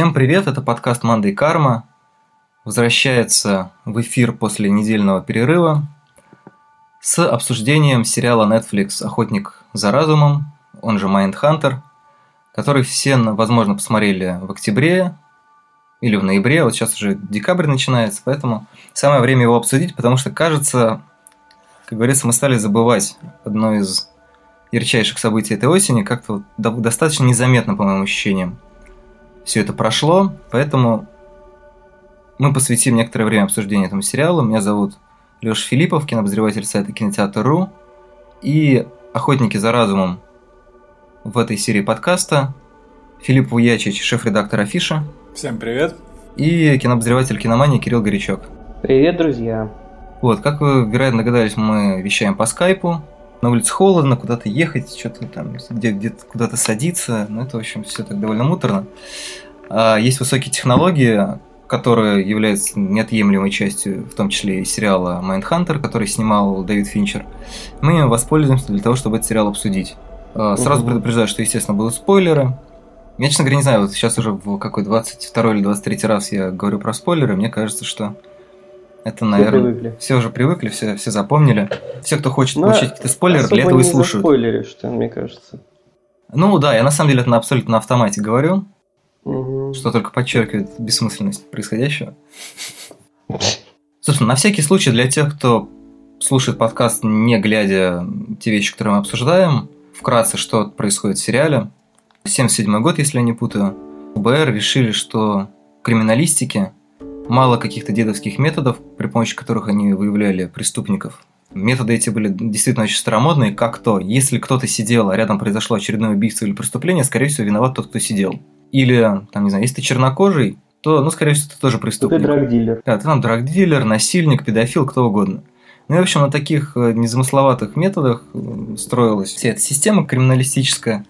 Всем привет, это подкаст «Манда и карма». Возвращается в эфир после недельного перерыва с обсуждением сериала Netflix «Охотник за разумом», он же Mindhunter, который все, возможно, посмотрели в октябре или в ноябре, вот сейчас уже декабрь начинается, поэтому самое время его обсудить, потому что, кажется, как говорится, мы стали забывать одно из ярчайших событий этой осени, как-то вот достаточно незаметно, по моим ощущениям. Все это прошло, поэтому мы посвятим некоторое время обсуждению этому сериалу. Меня зовут Леша Филиппов, кинообозреватель сайта Кинотеатр.ру и охотники за разумом в этой серии подкаста Филипп Вуячич, шеф-редактор Афиша. Всем привет. И кинообозреватель киномании Кирилл Горячок. Привет, друзья. Вот, как вы, вероятно, догадались, мы вещаем по скайпу. На улице холодно, куда-то ехать, что-то там, где, где-то куда-то садиться. Ну, это, в общем, все так довольно муторно. А есть высокие технологии, которые являются неотъемлемой частью, в том числе и сериала Mindhunter, который снимал Дэвид Финчер. Мы им воспользуемся для того, чтобы этот сериал обсудить. А, сразу предупреждаю, что, естественно, будут спойлеры. Я, честно говоря, не знаю, вот сейчас уже в какой 22 или 23 раз я говорю про спойлеры, мне кажется, что это, наверное, все, привыкли. все уже привыкли, все, все запомнили. Все, кто хочет Но ну, получить какие-то спойлеры, для этого и слушают. спойлеры, что мне кажется. Ну да, я на самом деле это на абсолютно на автомате говорю, угу. что только подчеркивает бессмысленность происходящего. Собственно, на всякий случай для тех, кто слушает подкаст, не глядя те вещи, которые мы обсуждаем, вкратце, что происходит в сериале. 77 год, если я не путаю, ФБР решили, что в криминалистике мало каких-то дедовских методов, при помощи которых они выявляли преступников. Методы эти были действительно очень старомодные, как то, если кто-то сидел, а рядом произошло очередное убийство или преступление, скорее всего, виноват тот, кто сидел. Или, там, не знаю, если ты чернокожий, то, ну, скорее всего, ты тоже преступник. Ты драгдилер. Да, ты там драгдилер, насильник, педофил, кто угодно. Ну и, в общем, на таких э, незамысловатых методах строилась вся эта система криминалистическая –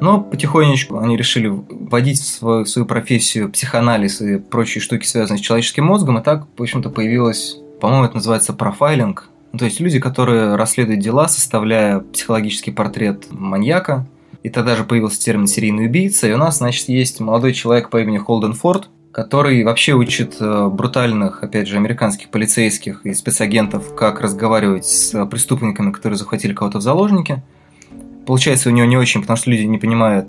но потихонечку они решили вводить в свою, в свою профессию психоанализ и прочие штуки, связанные с человеческим мозгом, и так, в общем-то, появилось, по-моему, это называется профайлинг. Ну, то есть люди, которые расследуют дела, составляя психологический портрет маньяка, и тогда же появился термин «серийный убийца», и у нас, значит, есть молодой человек по имени Холден Форд, который вообще учит э, брутальных, опять же, американских полицейских и спецагентов, как разговаривать с преступниками, которые захватили кого-то в заложники – Получается у него не очень, потому что люди не понимают,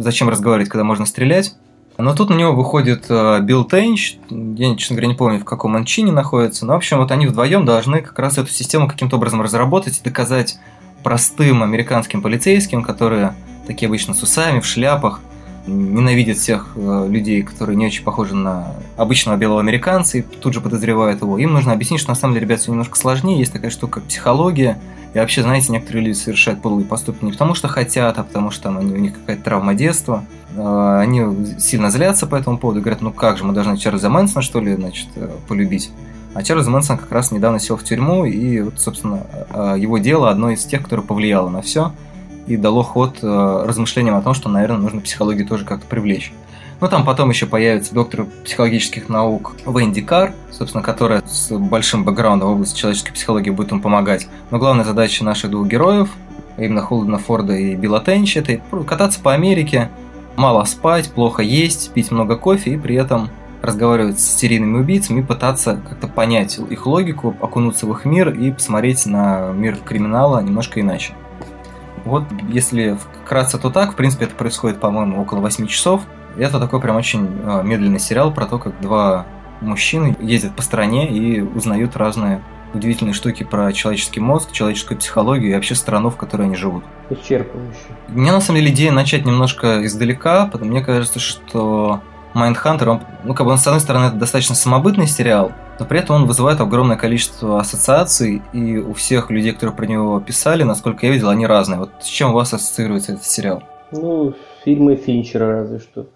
зачем разговаривать, когда можно стрелять. Но тут на него выходит э, Билл Тейнч, я, честно говоря, не помню, в каком он чине находится, но, в общем, вот они вдвоем должны как раз эту систему каким-то образом разработать и доказать простым американским полицейским, которые такие обычно с усами, в шляпах, ненавидят всех э, людей, которые не очень похожи на обычного белого американца, и тут же подозревают его. Им нужно объяснить, что на самом деле, ребят, все немножко сложнее, есть такая штука, как психология, и вообще, знаете, некоторые люди совершают подлые поступки не потому, что хотят, а потому что там они, у них какая-то травма детства. Э, они сильно злятся по этому поводу, говорят, ну как же, мы должны Чарльза Мэнсона, что ли, значит, э, полюбить. А Чарльз Мэнсон как раз недавно сел в тюрьму, и вот, собственно, его дело одно из тех, которое повлияло на все – и дало ход э, размышлениям о том, что, наверное, нужно психологию тоже как-то привлечь. Ну, там потом еще появится доктор психологических наук Венди Кар, собственно, которая с большим бэкграундом в области человеческой психологии будет им помогать. Но главная задача наших двух героев, именно Холдена Форда и Билла Тенча, это кататься по Америке, мало спать, плохо есть, пить много кофе и при этом разговаривать с серийными убийцами и пытаться как-то понять их логику, окунуться в их мир и посмотреть на мир криминала немножко иначе. Вот если вкратце, то так. В принципе, это происходит, по-моему, около 8 часов. Это такой прям очень а, медленный сериал про то, как два мужчины ездят по стране и узнают разные удивительные штуки про человеческий мозг, человеческую психологию и вообще страну, в которой они живут. Исчерпывающе. Мне на самом деле идея начать немножко издалека, потому мне кажется, что Mindhunter, он, ну, как бы он, с одной стороны, это достаточно самобытный сериал, но при этом он вызывает огромное количество ассоциаций, и у всех людей, которые про него писали, насколько я видел, они разные. Вот с чем у вас ассоциируется этот сериал? Ну, фильмы Финчера разве что.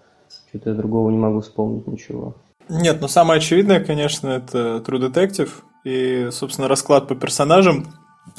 Что-то я другого не могу вспомнить ничего. Нет, ну самое очевидное, конечно, это True Detective. И, собственно, расклад по персонажам.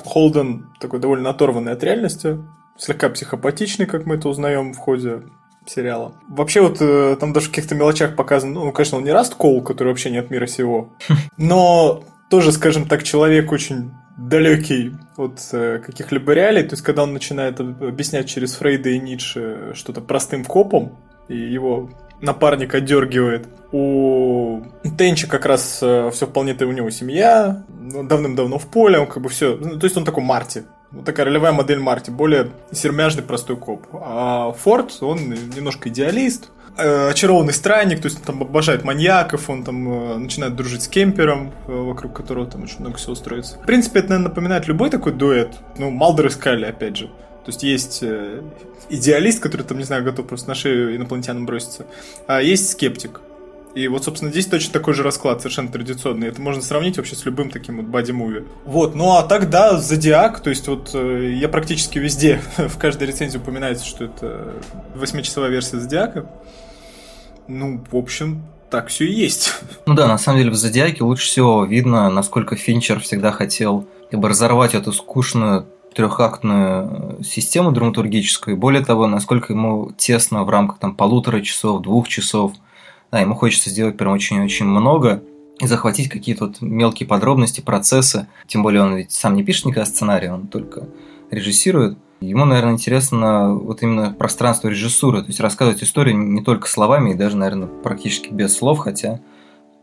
Холден такой довольно оторванный от реальности, слегка психопатичный, как мы это узнаем в ходе сериала. Вообще вот э, там даже в каких-то мелочах показано, ну, конечно, он не Раст Коул, который вообще не от мира сего, но тоже, скажем так, человек очень далекий от э, каких-либо реалий. То есть, когда он начинает объяснять через Фрейда и Ницше что-то простым копом, и его напарник отдергивает. У Тенча как раз э, все вполне-то у него семья, ну, давным-давно в поле, он как бы все, ну, то есть он такой Марти, вот такая ролевая модель Марти, более сермяжный простой коп. А Форд, он немножко идеалист, э, очарованный странник, то есть он там обожает маньяков, он там э, начинает дружить с кемпером, вокруг которого там очень много всего строится. В принципе, это, наверное, напоминает любой такой дуэт. Ну, Малдер и Скалли, опять же. То есть есть идеалист, который там, не знаю, готов просто на шею инопланетянам броситься, а есть скептик. И вот, собственно, здесь точно такой же расклад, совершенно традиционный. Это можно сравнить вообще с любым таким вот боди-муви. Вот, ну а тогда Зодиак, то есть вот э, я практически везде, в каждой рецензии упоминается, что это восьмичасовая версия Зодиака. Ну, в общем, так все и есть. Ну да, на самом деле в Зодиаке лучше всего видно, насколько Финчер всегда хотел как бы разорвать эту скучную трехактную систему драматургическую, более того, насколько ему тесно в рамках там полутора часов, двух часов – да, ему хочется сделать прям очень-очень много и захватить какие-то вот мелкие подробности, процессы. Тем более он ведь сам не пишет никогда сценарий, он только режиссирует. Ему, наверное, интересно вот именно пространство режиссуры, то есть рассказывать историю не только словами и даже, наверное, практически без слов, хотя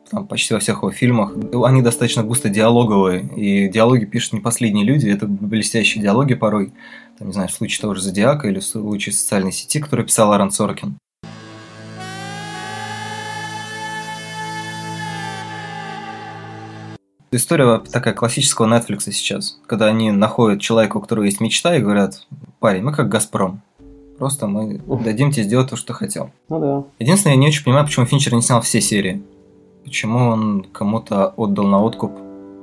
там, почти во всех его фильмах они достаточно густо диалоговые, и диалоги пишут не последние люди, это блестящие диалоги порой, там, не знаю, в случае того же Зодиака или в случае социальной сети, которую писал Аарон Соркин. История такая классического Netflix сейчас, когда они находят человека, у которого есть мечта, и говорят, парень, мы как Газпром. Просто мы дадим тебе сделать то, что хотел. Ну да. Единственное, я не очень понимаю, почему Финчер не снял все серии. Почему он кому-то отдал на откуп,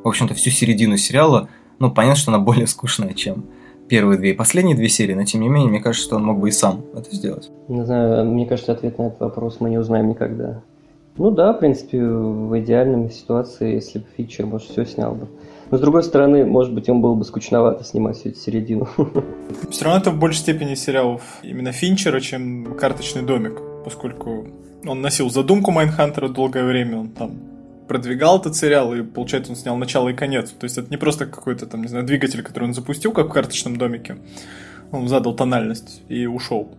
в общем-то, всю середину сериала. Ну, понятно, что она более скучная, чем первые две и последние две серии, но тем не менее, мне кажется, что он мог бы и сам это сделать. Не знаю, мне кажется, ответ на этот вопрос мы не узнаем никогда. Ну да, в принципе, в идеальной ситуации, если бы Финчер, может, все снял бы. Но с другой стороны, может быть, ему было бы скучновато снимать всю эту середину. Все равно это в большей степени сериал именно Финчера, чем «Карточный домик», поскольку он носил задумку Mindhunter а долгое время, он там продвигал этот сериал, и, получается, он снял начало и конец. То есть это не просто какой-то там, не знаю, двигатель, который он запустил, как в «Карточном домике». Он задал тональность и ушел.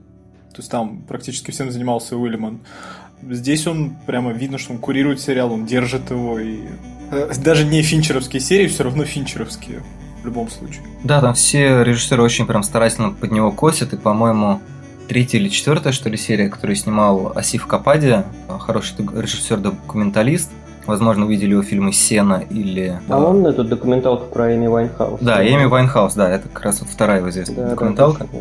То есть там практически всем занимался Уиллимон. Здесь он прямо видно, что он курирует сериал, он держит его. И э, даже не финчеровские серии, все равно финчеровские в любом случае. Да, там все режиссеры очень прям старательно под него косят, и, по-моему, третья или четвертая, что ли, серия, которую снимал Асиф Капади, хороший режиссер-документалист. Возможно, увидели его фильмы «Сена» или... А он эту документалку про Эми Уайнхаус. Да, Эми Уайнхаус, да, это как раз вот вторая его известная да, документалка. Да,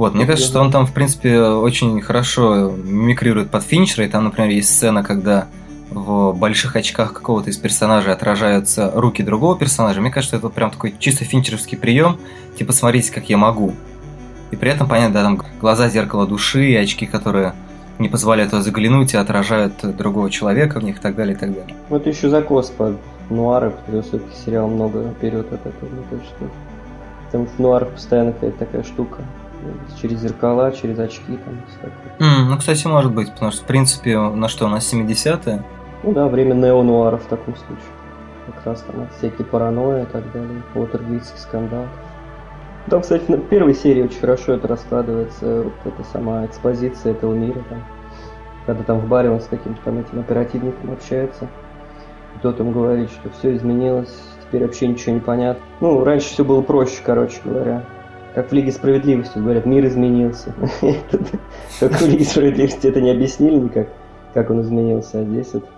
вот, мне кажется, что он там, в принципе, очень хорошо мимикрирует под Финчера, и там, например, есть сцена, когда в больших очках какого-то из персонажей отражаются руки другого персонажа. Мне кажется, это прям такой чисто финчеровский прием, типа смотрите, как я могу. И при этом, понятно, да, там глаза зеркало души, и очки, которые не позволяют заглянуть и отражают другого человека в них и так далее, и так далее. Вот еще закос под нуары, потому что все-таки сериал много вперед от этого, мне кажется. Потому что нуар постоянно какая-то такая штука через зеркала, через очки там. Mm, ну, кстати, может быть, потому что, в принципе, на что, на 70-е? Ну да, время неонуара в таком случае. Как раз там всякие паранойи и так далее, Уотергейтский скандал. Там, кстати, на первой серии очень хорошо это раскладывается, вот эта сама экспозиция этого мира там. Когда там в баре он с каким-то там этим оперативником общается. Тот ему говорит, что все изменилось, теперь вообще ничего не понятно. Ну, раньше все было проще, короче говоря как в Лиге Справедливости говорят, мир изменился. Только в Лиге Справедливости это не объяснили никак, как он изменился, а здесь вот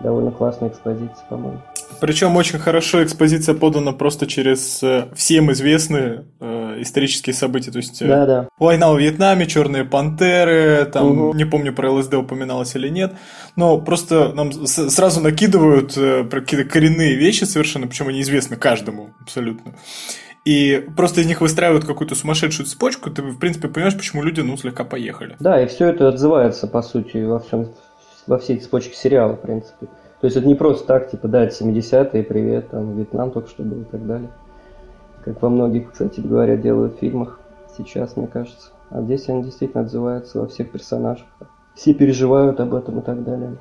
довольно классная экспозиция, по-моему. Причем очень хорошо экспозиция подана просто через э, всем известные э, исторические события. То есть э, да, да. война во Вьетнаме, черные пантеры, там угу. не помню про ЛСД упоминалось или нет. Но просто нам сразу накидывают э, какие-то коренные вещи совершенно, причем они известны каждому абсолютно и просто из них выстраивают какую-то сумасшедшую цепочку, ты, в принципе, понимаешь, почему люди, ну, слегка поехали. Да, и все это отзывается, по сути, во всем, во всей цепочке сериала, в принципе. То есть это не просто так, типа, да, это 70-е, привет, там, Вьетнам только что был и так далее. Как во многих, кстати говоря, делают фильмах сейчас, мне кажется. А здесь они действительно отзываются во всех персонажах. Все переживают об этом и так далее.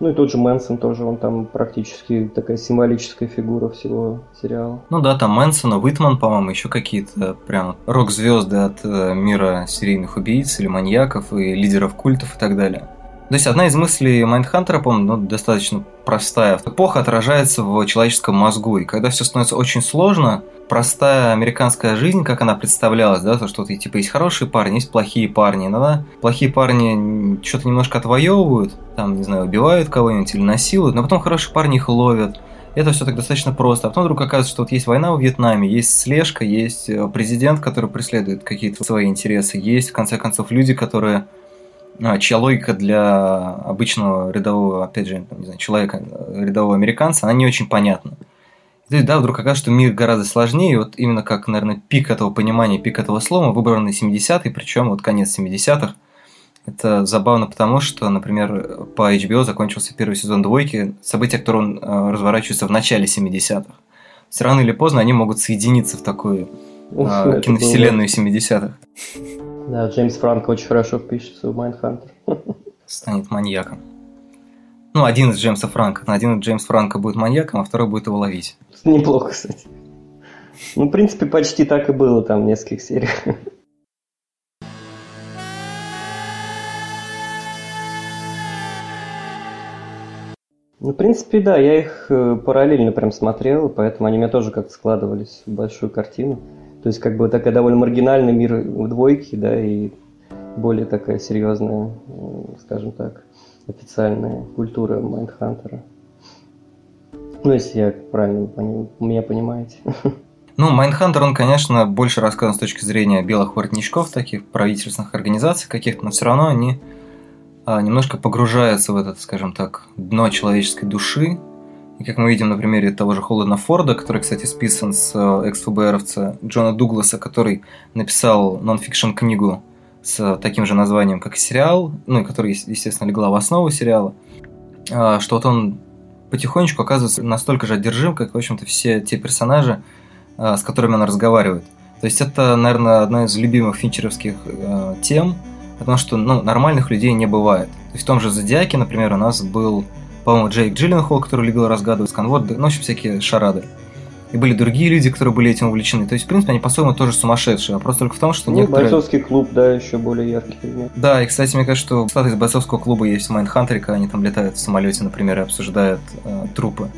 Ну и тот же Мэнсон тоже, он там практически такая символическая фигура всего сериала. Ну да, там Мэнсон, Уитман, по-моему, еще какие-то прям рок-звезды от э, мира серийных убийц или маньяков и лидеров культов и так далее. То есть одна из мыслей Майндхантера, по-моему, ну, достаточно простая. Эпоха отражается в человеческом мозгу, и когда все становится очень сложно, простая американская жизнь, как она представлялась, да, то, что ты, типа, есть хорошие парни, есть плохие парни. Иногда плохие парни что-то немножко отвоевывают, там, не знаю, убивают кого-нибудь или насилуют, но потом хорошие парни их ловят. Это все так достаточно просто. А потом вдруг оказывается, что вот есть война в Вьетнаме, есть слежка, есть э, президент, который преследует какие-то свои интересы, есть, в конце концов, люди, которые а, чья логика для обычного рядового, опять же, не знаю, человека, рядового американца, она не очень понятна. И да, вдруг оказывается, что мир гораздо сложнее, и вот именно как, наверное, пик этого понимания, пик этого слома выбраны 70-е, причем вот конец 70-х. Это забавно потому, что, например, по HBO закончился первый сезон «Двойки», события, которые э, разворачиваются в начале 70-х. Все рано или поздно они могут соединиться в такую Ух, э, киновселенную 70-х. Да, Джеймс Франко очень хорошо впишется в Майнхантер. Станет маньяком. Ну, один из Джеймса Франка. Один из Джеймс Франка будет маньяком, а второй будет его ловить. Неплохо, кстати. Ну, в принципе, почти так и было там в нескольких сериях. Ну, в принципе, да, я их э, параллельно прям смотрел, поэтому они у меня тоже как-то складывались в большую картину. То есть, как бы такая довольно маргинальный мир в двойке, да, и более такая серьезная, скажем так, официальная культура Майндхантера. Ну, если я правильно пони- меня понимаете. Ну, Майндхантер, он, конечно, больше рассказан с точки зрения белых воротничков, таких правительственных организаций каких-то, но все равно они а, немножко погружаются в этот, скажем так, дно человеческой души, и как мы видим на примере того же Холдена Форда, который, кстати, списан с э, экс-ФБРовца Джона Дугласа, который написал нон-фикшн книгу с таким же названием, как сериал, ну и который, естественно, легла в основу сериала, а, что вот он потихонечку оказывается настолько же одержим, как, в общем-то, все те персонажи, а, с которыми он разговаривает. То есть это, наверное, одна из любимых финчеровских э, тем, потому что ну, нормальных людей не бывает. То есть в том же «Зодиаке», например, у нас был по-моему, Джейк Джилленхол, который любил разгадывать сканворд, ну, в общем, всякие шарады. И были другие люди, которые были этим увлечены. То есть, в принципе, они по-своему тоже сумасшедшие. Вопрос только в том, что ну, некоторые... бойцовский клуб, да, еще более яркий пример. Да, и, кстати, мне кажется, что статы из бойцовского клуба есть в Майнхантере, когда они там летают в самолете, например, и обсуждают э, трупы.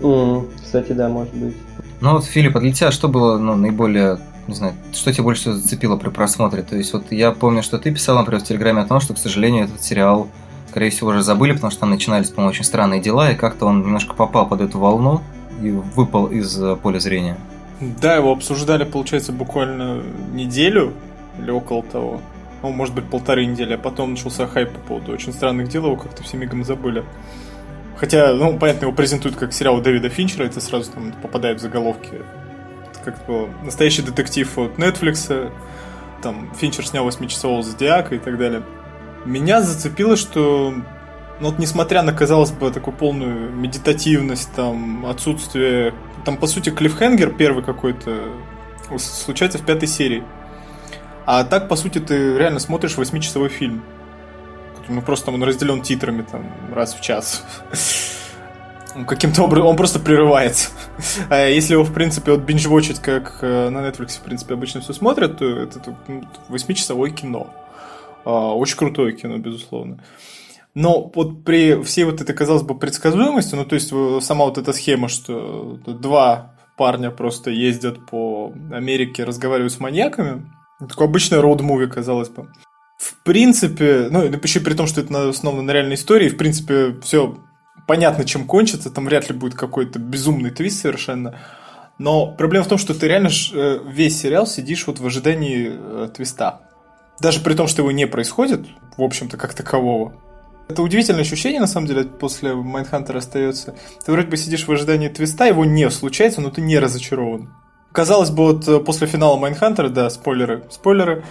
Mm, кстати, да, может быть. Ну вот, Филипп, а для тебя что было ну, наиболее не знаю, что тебя больше всего зацепило при просмотре? То есть, вот я помню, что ты писал, например, в Телеграме о том, что, к сожалению, этот сериал скорее всего, уже забыли, потому что там начинались, по-моему, очень странные дела, и как-то он немножко попал под эту волну и выпал из э, поля зрения. Да, его обсуждали, получается, буквально неделю или около того. Ну, может быть, полторы недели, а потом начался хайп по поводу очень странных дел, его как-то все мигом забыли. Хотя, ну, понятно, его презентуют как сериал Дэвида Финчера, это сразу там попадает в заголовки. Это как было настоящий детектив от Netflix, там Финчер снял 8-часового Зодиака и так далее. Меня зацепило, что ну, вот несмотря на, казалось бы, такую полную медитативность, там, отсутствие... Там, по сути, клиффхенгер первый какой-то случается в пятой серии. А так, по сути, ты реально смотришь восьмичасовой фильм. Ну, просто он разделен титрами там раз в час. Каким-то образом он просто прерывается. А если его, в принципе, вот бинж-вочить, как э, на Netflix, в принципе, обычно все смотрят, то это ну, восьмичасовое кино. А, очень крутое кино, безусловно. Но вот при всей вот этой, казалось бы, предсказуемости, ну, то есть сама вот эта схема, что два парня просто ездят по Америке, разговаривают с маньяками, такое обычное роуд-муви, казалось бы. В принципе, ну, еще при том, что это основано на реальной истории, в принципе, все понятно, чем кончится, там вряд ли будет какой-то безумный твист совершенно. Но проблема в том, что ты реально э, весь сериал сидишь вот в ожидании э, твиста. Даже при том, что его не происходит, в общем-то, как такового. Это удивительное ощущение, на самом деле, после Майнхантера остается. Ты вроде бы сидишь в ожидании твиста, его не случается, но ты не разочарован. Казалось бы, вот э, после финала Майнхантера, да, спойлеры, спойлеры,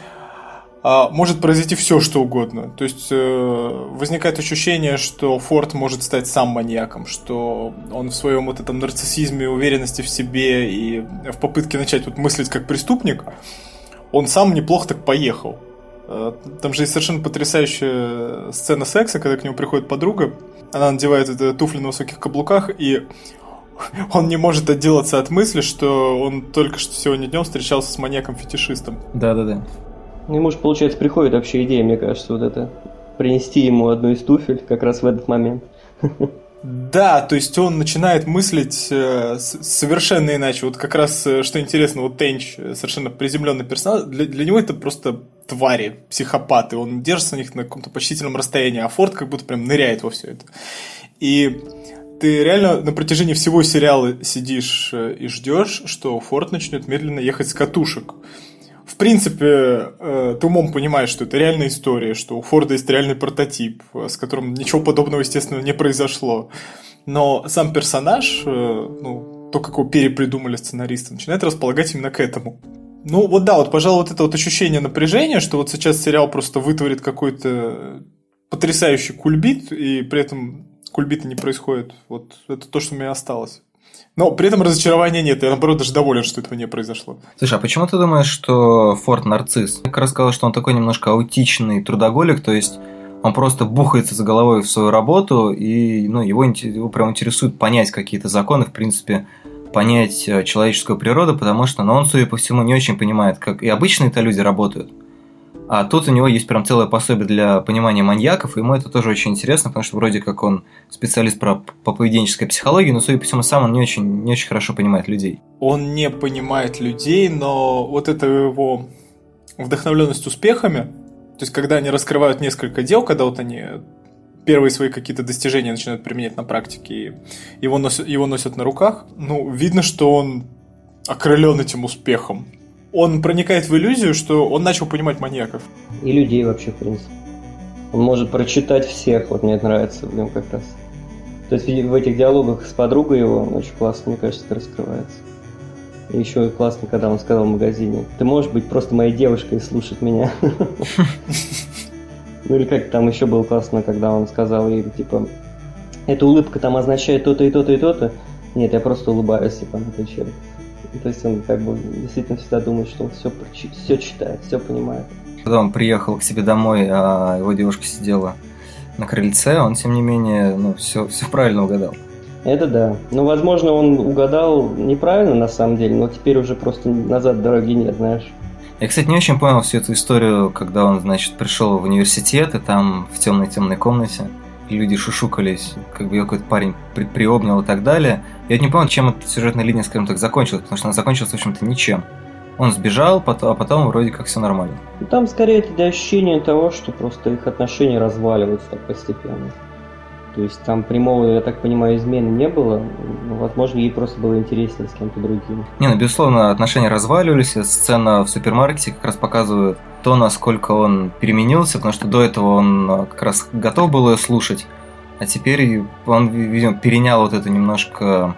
а, может произойти все, что угодно. То есть э, возникает ощущение, что Форд может стать сам маньяком, что он в своем вот этом нарциссизме, уверенности в себе и в попытке начать вот мыслить как преступник, он сам неплохо так поехал. Э, там же есть совершенно потрясающая сцена секса, когда к нему приходит подруга. Она надевает туфли на высоких каблуках, и он не может отделаться от мысли, что он только что сегодня днем встречался с маньяком-фетишистом. Да-да-да. Ему же, получается, приходит вообще идея, мне кажется, вот это принести ему одну из туфель как раз в этот момент. Да, то есть он начинает мыслить э, совершенно иначе. Вот как раз, э, что интересно, вот Тенч, э, совершенно приземленный персонаж, для, для него это просто твари, психопаты. Он держится на них на каком-то почтительном расстоянии, а Форд как будто прям ныряет во все это. И ты реально на протяжении всего сериала сидишь и ждешь, что Форд начнет медленно ехать с катушек в принципе, э, ты умом понимаешь, что это реальная история, что у Форда есть реальный прототип, с которым ничего подобного, естественно, не произошло. Но сам персонаж, э, ну, то, как его перепридумали сценаристы, начинает располагать именно к этому. Ну, вот да, вот, пожалуй, вот это вот ощущение напряжения, что вот сейчас сериал просто вытворит какой-то потрясающий кульбит, и при этом кульбита не происходит. Вот это то, что у меня осталось. Но при этом разочарования нет. Я, наоборот, даже доволен, что этого не произошло. Слушай, а почему ты думаешь, что Форд нарцисс? Я как раз сказал, что он такой немножко аутичный трудоголик, то есть он просто бухается за головой в свою работу, и ну, его, его прям интересует понять какие-то законы, в принципе, понять э, человеческую природу, потому что ну, он, судя по всему, не очень понимает, как и обычные-то люди работают. А тут у него есть прям целое пособие для понимания маньяков, и ему это тоже очень интересно, потому что вроде как он специалист про, по поведенческой психологии, но, судя по всему, сам он не очень, не очень хорошо понимает людей. Он не понимает людей, но вот это его вдохновленность успехами, то есть когда они раскрывают несколько дел, когда вот они первые свои какие-то достижения начинают применять на практике, и его носят, его носят на руках, ну, видно, что он окрылен этим успехом он проникает в иллюзию, что он начал понимать маньяков. И людей вообще, в принципе. Он может прочитать всех, вот мне это нравится в нем как раз. То есть в этих диалогах с подругой его он очень классно, мне кажется, это раскрывается. И еще классно, когда он сказал в магазине, ты можешь быть просто моей девушкой и слушать меня. Ну или как там еще было классно, когда он сказал ей, типа, эта улыбка там означает то-то и то-то и то-то. Нет, я просто улыбаюсь, типа, на отвечает. То есть он как бы действительно всегда думает, что он все, все читает, все понимает. Когда он приехал к себе домой, а его девушка сидела на крыльце, он, тем не менее, ну, все, все правильно угадал. Это да. Ну, возможно, он угадал неправильно на самом деле, но теперь уже просто назад дороги нет, знаешь. Я, кстати, не очень понял всю эту историю, когда он, значит, пришел в университет, и там в темной-темной комнате люди шушукались, как бы ее какой-то парень при приобнял и так далее. Я не понял, чем эта сюжетная линия, скажем так, закончилась, потому что она закончилась, в общем-то, ничем. Он сбежал, а потом вроде как все нормально. Там скорее это для ощущения того, что просто их отношения разваливаются так постепенно. То есть там прямого, я так понимаю, измены не было. Но, возможно, ей просто было интереснее с кем-то другим. Не, ну, безусловно, отношения разваливались. Сцена в супермаркете как раз показывает то, насколько он переменился, потому что до этого он а, как раз готов был ее слушать. А теперь он, видимо, перенял вот эту немножко,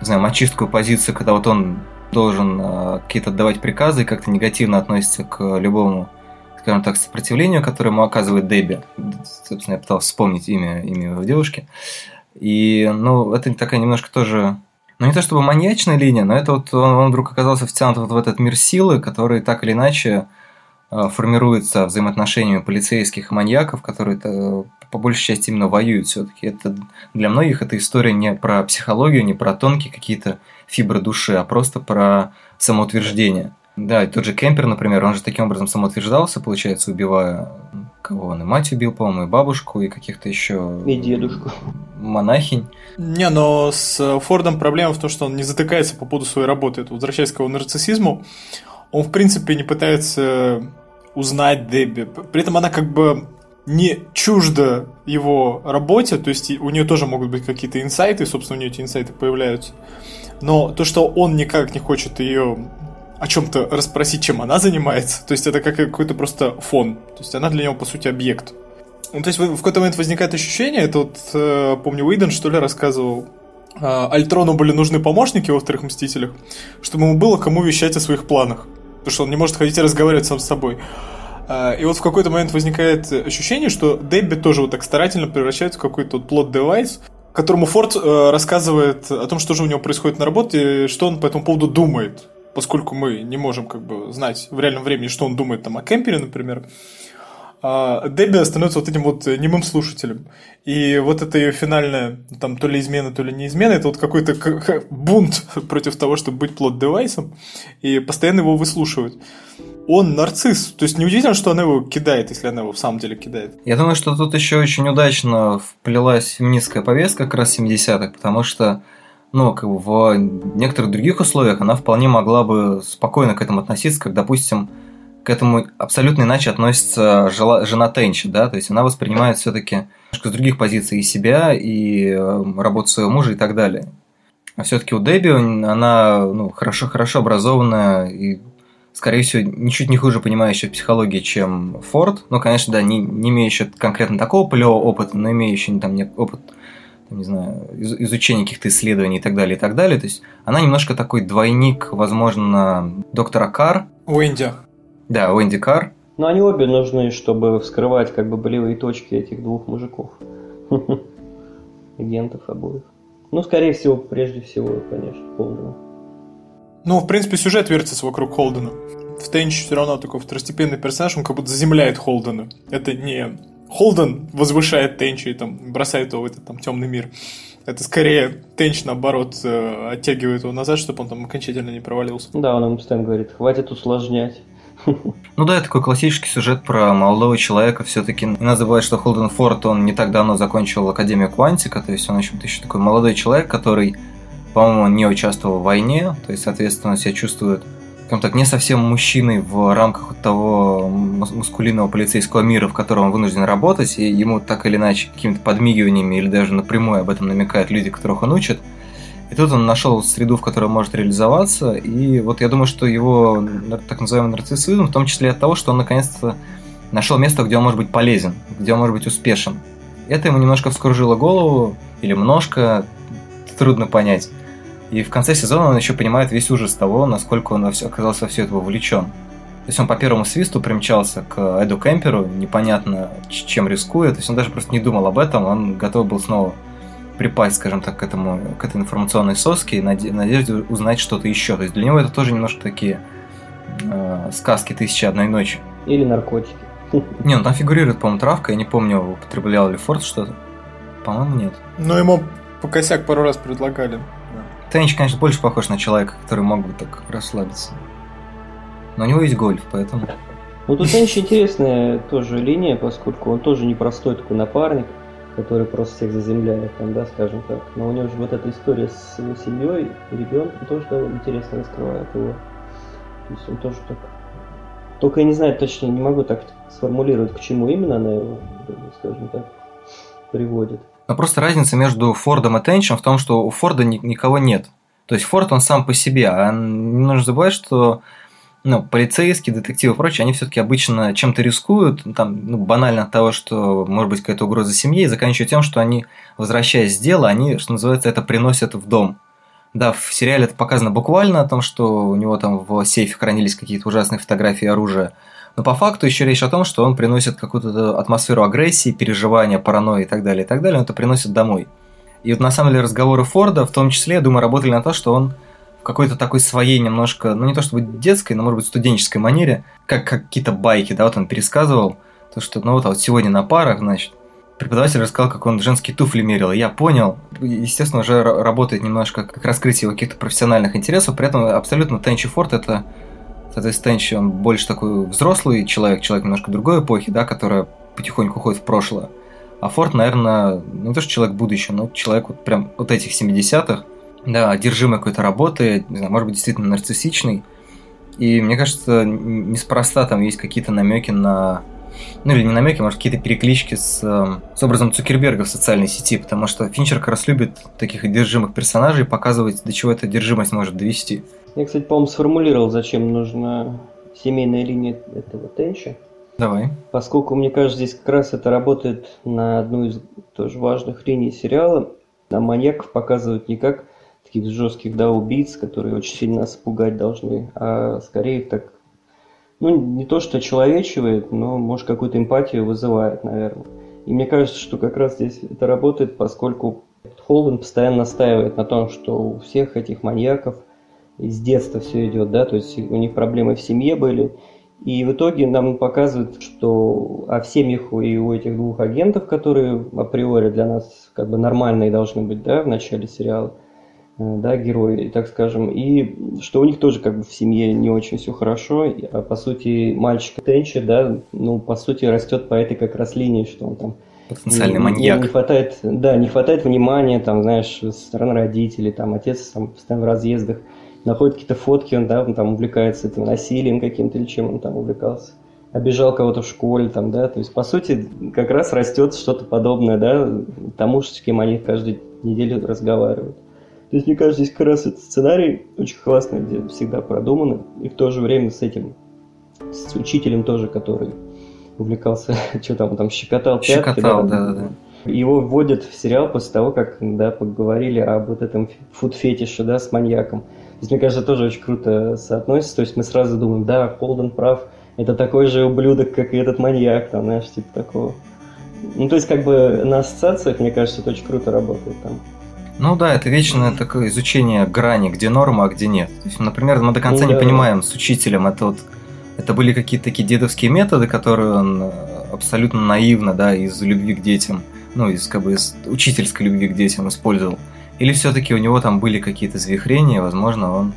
не знаю, мачистскую позицию, когда вот он должен э, какие-то давать приказы и как-то негативно относится к любому, скажем так, сопротивлению, которое ему оказывает Дебби. Собственно, я пытался вспомнить имя, имя его девушки. И, ну, это такая немножко тоже ну, не то чтобы маньячная линия, но это вот он, он вдруг оказался втянут вот в этот мир силы, который так или иначе э, формируется взаимоотношениями полицейских и маньяков, которые по большей части именно воюют все-таки. Это для многих эта история не про психологию, не про тонкие какие-то фибры души, а просто про самоутверждение. Да, тот же Кемпер, например, он же таким образом самоутверждался, получается, убивая кого он и мать убил, по-моему, и бабушку, и каких-то еще... И дедушку. Монахинь. Не, но с Фордом проблема в том, что он не затыкается по поводу своей работы. Это возвращаясь к его нарциссизму, он, в принципе, не пытается узнать Дебби. При этом она как бы не чуждо его работе, то есть у нее тоже могут быть какие-то инсайты, собственно, у нее эти инсайты появляются. Но то, что он никак не хочет ее о чем-то расспросить, чем она занимается, то есть это как какой-то просто фон. То есть она для него, по сути, объект. Ну, то есть в какой-то момент возникает ощущение, это вот, э, помню, Уидон, что ли, рассказывал, э, Альтрону были нужны помощники во вторых Мстителях, чтобы ему было кому вещать о своих планах. Потому что он не может ходить и разговаривать сам с собой. А, и вот в какой-то момент возникает ощущение, что Дебби тоже вот так старательно превращается в какой-то вот плод-девайс, которому Форд э, рассказывает о том, что же у него происходит на работе, что он по этому поводу думает, поскольку мы не можем как бы знать в реальном времени, что он думает там о Кемпере, например. А Дебби становится вот этим вот немым слушателем. И вот это ее финальная, там, то ли измена, то ли не измена, это вот какой-то бунт против того, чтобы быть плод-девайсом, и постоянно его выслушивать. он нарцисс. То есть неудивительно, что она его кидает, если она его в самом деле кидает. Я думаю, что тут еще очень удачно вплелась феминистская повестка как раз 70-х, потому что ну, как бы в некоторых других условиях она вполне могла бы спокойно к этому относиться, как, допустим, к этому абсолютно иначе относится жена Тенчи, да, то есть она воспринимает все-таки немножко с других позиций и себя, и э, работу своего мужа и так далее. А все-таки у Дебби она ну, хорошо, хорошо образованная и, скорее всего, ничуть не хуже понимающая психологии, чем Форд. Ну, конечно, да, не, не имеющая конкретно такого полевого опыта, но имеющая там опыт не знаю, изучения каких-то исследований и так далее, и так далее. То есть она немножко такой двойник, возможно, доктора Кар. Уэнди. Да, Уэнди Кар. Но они обе нужны, чтобы вскрывать как бы болевые точки этих двух мужиков. Агентов обоих. Ну, скорее всего, прежде всего, конечно, Холдена. Ну, в принципе, сюжет вертится вокруг Холдена. В Тенч все равно такой второстепенный персонаж, он как будто заземляет Холдена. Это не Холден возвышает Тенча и там бросает его в этот там темный мир. Это скорее Тенч, наоборот, э, оттягивает его назад, чтобы он там окончательно не провалился. Да, он ему постоянно говорит, хватит усложнять. Ну да, такой классический сюжет про молодого человека все-таки. Не надо забывать, что Холден Форд, он не так давно закончил Академию Квантика, то есть он, в общем-то, еще такой молодой человек, который, по-моему, не участвовал в войне, то есть, соответственно, себя чувствует скажем так, не совсем мужчиной в рамках того мускулинного полицейского мира, в котором он вынужден работать, и ему так или иначе какими-то подмигиваниями или даже напрямую об этом намекают люди, которых он учит. И тут он нашел среду, в которой может реализоваться, и вот я думаю, что его так называемый нарциссизм, в том числе от того, что он наконец-то нашел место, где он может быть полезен, где он может быть успешен. Это ему немножко вскружило голову, или немножко, трудно понять. И в конце сезона он еще понимает весь ужас того, насколько он оказался во все это вовлечен. То есть он по первому свисту примчался к Эду Кемперу, непонятно чем рискуя, то есть он даже просто не думал об этом, он готов был снова припасть, скажем так, к, этому, к этой информационной соске и надежде узнать что-то еще. То есть для него это тоже немножко такие э, сказки «Тысячи одной ночи». Или наркотики. Не, ну там фигурирует, по-моему, травка, я не помню, употреблял ли Форд что-то. По-моему, нет. Ну, ему по косяк пару раз предлагали. Тенч, конечно, больше похож на человека, который мог бы так расслабиться. Но у него есть гольф, поэтому... Ну, тут Тенч интересная тоже линия, поскольку он тоже непростой такой напарник, который просто всех заземляет, там, да, скажем так. Но у него же вот эта история с его семьей ребенком тоже довольно интересно раскрывает его. То есть он тоже так... Только я не знаю, точнее, не могу так сформулировать, к чему именно она его, скажем так, приводит. Но просто разница между Фордом и Тенчем в том, что у Форда ни- никого нет. То есть Форд он сам по себе, а не нужно забывать, что ну, полицейские, детективы и прочее, они все-таки обычно чем-то рискуют, там, ну, банально от того, что может быть какая-то угроза семье, и заканчивают тем, что они, возвращаясь с дела, они, что называется, это приносят в дом. Да, в сериале это показано буквально о том, что у него там в сейфе хранились какие-то ужасные фотографии оружия, но по факту еще речь о том, что он приносит какую-то атмосферу агрессии, переживания, паранойи и так далее, и так далее, он это приносит домой. И вот на самом деле разговоры Форда в том числе, я думаю, работали на то, что он в какой-то такой своей немножко, ну не то чтобы детской, но может быть студенческой манере, как, как какие-то байки, да, вот он пересказывал, то что, ну вот, а вот сегодня на парах, значит, преподаватель рассказал, как он женские туфли мерил, я понял, естественно, уже работает немножко как раскрытие его каких-то профессиональных интересов, при этом абсолютно Тенчи Форд это Соответственно, Стэнч, он больше такой взрослый человек, человек немножко другой эпохи, да, которая потихоньку уходит в прошлое. А Форд, наверное, не то, что человек будущего, но человек вот прям вот этих 70-х, да, одержимый какой-то работой, не знаю, может быть, действительно нарциссичный. И мне кажется, неспроста там есть какие-то намеки на ну или не намеки, может, какие-то переклички с, с образом Цукерберга в социальной сети, потому что Финчер как раз любит таких одержимых персонажей показывать, до чего эта одержимость может довести. Я, кстати, по-моему, сформулировал, зачем нужна семейная линия этого Тенча. Давай. Поскольку, мне кажется, здесь как раз это работает на одну из тоже важных линий сериала. Нам маньяков показывают не как таких жестких, да, убийц, которые очень сильно нас пугать должны, а скорее так, ну, не то что человечивает, но, может, какую-то эмпатию вызывает, наверное. И мне кажется, что как раз здесь это работает, поскольку Холден постоянно настаивает на том, что у всех этих маньяков – с детства все идет, да, то есть у них проблемы в семье были. И в итоге нам показывают, что о семьях и у этих двух агентов, которые априори для нас как бы нормальные должны быть, да, в начале сериала, да, герои, так скажем, и что у них тоже как бы в семье не очень все хорошо, а по сути мальчик Тенчи, да, ну, по сути растет по этой как раз линии, что он там потенциальный не, маньяк. Не хватает, да, не хватает внимания, там, знаешь, со стороны родителей, там, отец там, постоянно в разъездах, находит какие-то фотки, он, да, он там увлекается этим насилием каким-то или чем он там увлекался. Обижал кого-то в школе, там, да, то есть, по сути, как раз растет что-то подобное, да, тому, с кем они каждую неделю разговаривают. То есть, мне кажется, здесь как раз этот сценарий очень классный, где всегда продумано, и в то же время с этим, с учителем тоже, который увлекался, что там, там щекотал пятки. Щекотал, да, да, да. Его вводят в сериал после того, как, да, поговорили об вот этом фуд-фетише, да, с маньяком. То есть, мне кажется, тоже очень круто соотносится. То есть, мы сразу думаем, да, Холден прав, это такой же ублюдок, как и этот маньяк, там, знаешь, типа такого. Ну, то есть, как бы на ассоциациях, мне кажется, это очень круто работает там. Ну да, это вечное такое изучение грани, где норма, а где нет. То есть, например, мы до конца ну, не да. понимаем с учителем, это вот это были какие-то такие дедовские методы, которые он э, абсолютно наивно, да, из любви к детям, ну, из как бы из учительской любви к детям использовал. Или все-таки у него там были какие-то завихрения, возможно, он